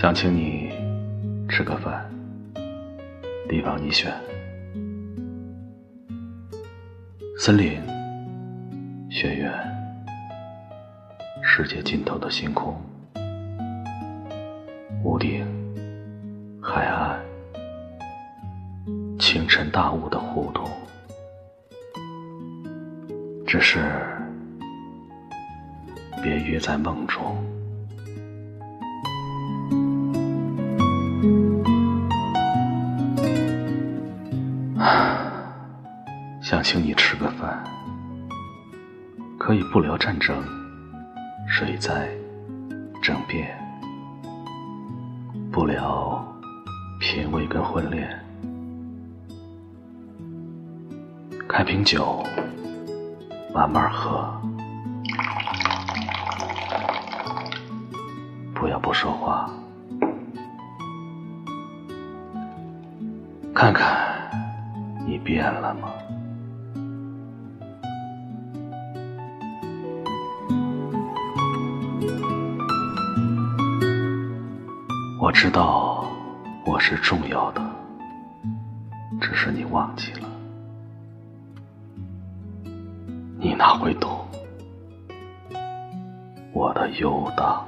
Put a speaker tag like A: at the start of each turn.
A: 想请你吃个饭，地方你选。森林、学院、世界尽头的星空、屋顶、海岸、清晨大雾的胡同，只是别约在梦中。想请你吃个饭，可以不聊战争、水灾、政变，不聊品味跟婚恋，开瓶酒，慢慢喝，不要不说话，看看你变了吗？我知道我是重要的，只是你忘记了。你哪会懂我的游荡？